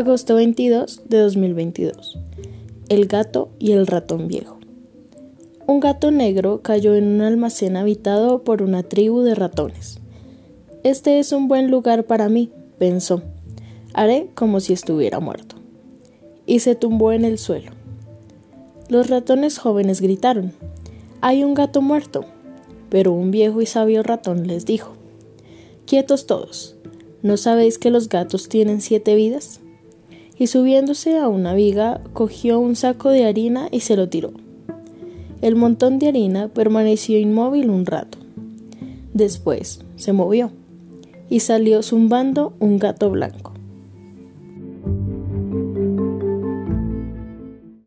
Agosto 22 de 2022. El gato y el ratón viejo. Un gato negro cayó en un almacén habitado por una tribu de ratones. Este es un buen lugar para mí, pensó. Haré como si estuviera muerto. Y se tumbó en el suelo. Los ratones jóvenes gritaron, Hay un gato muerto. Pero un viejo y sabio ratón les dijo, Quietos todos, ¿no sabéis que los gatos tienen siete vidas? Y subiéndose a una viga cogió un saco de harina y se lo tiró. El montón de harina permaneció inmóvil un rato. Después se movió y salió zumbando un gato blanco.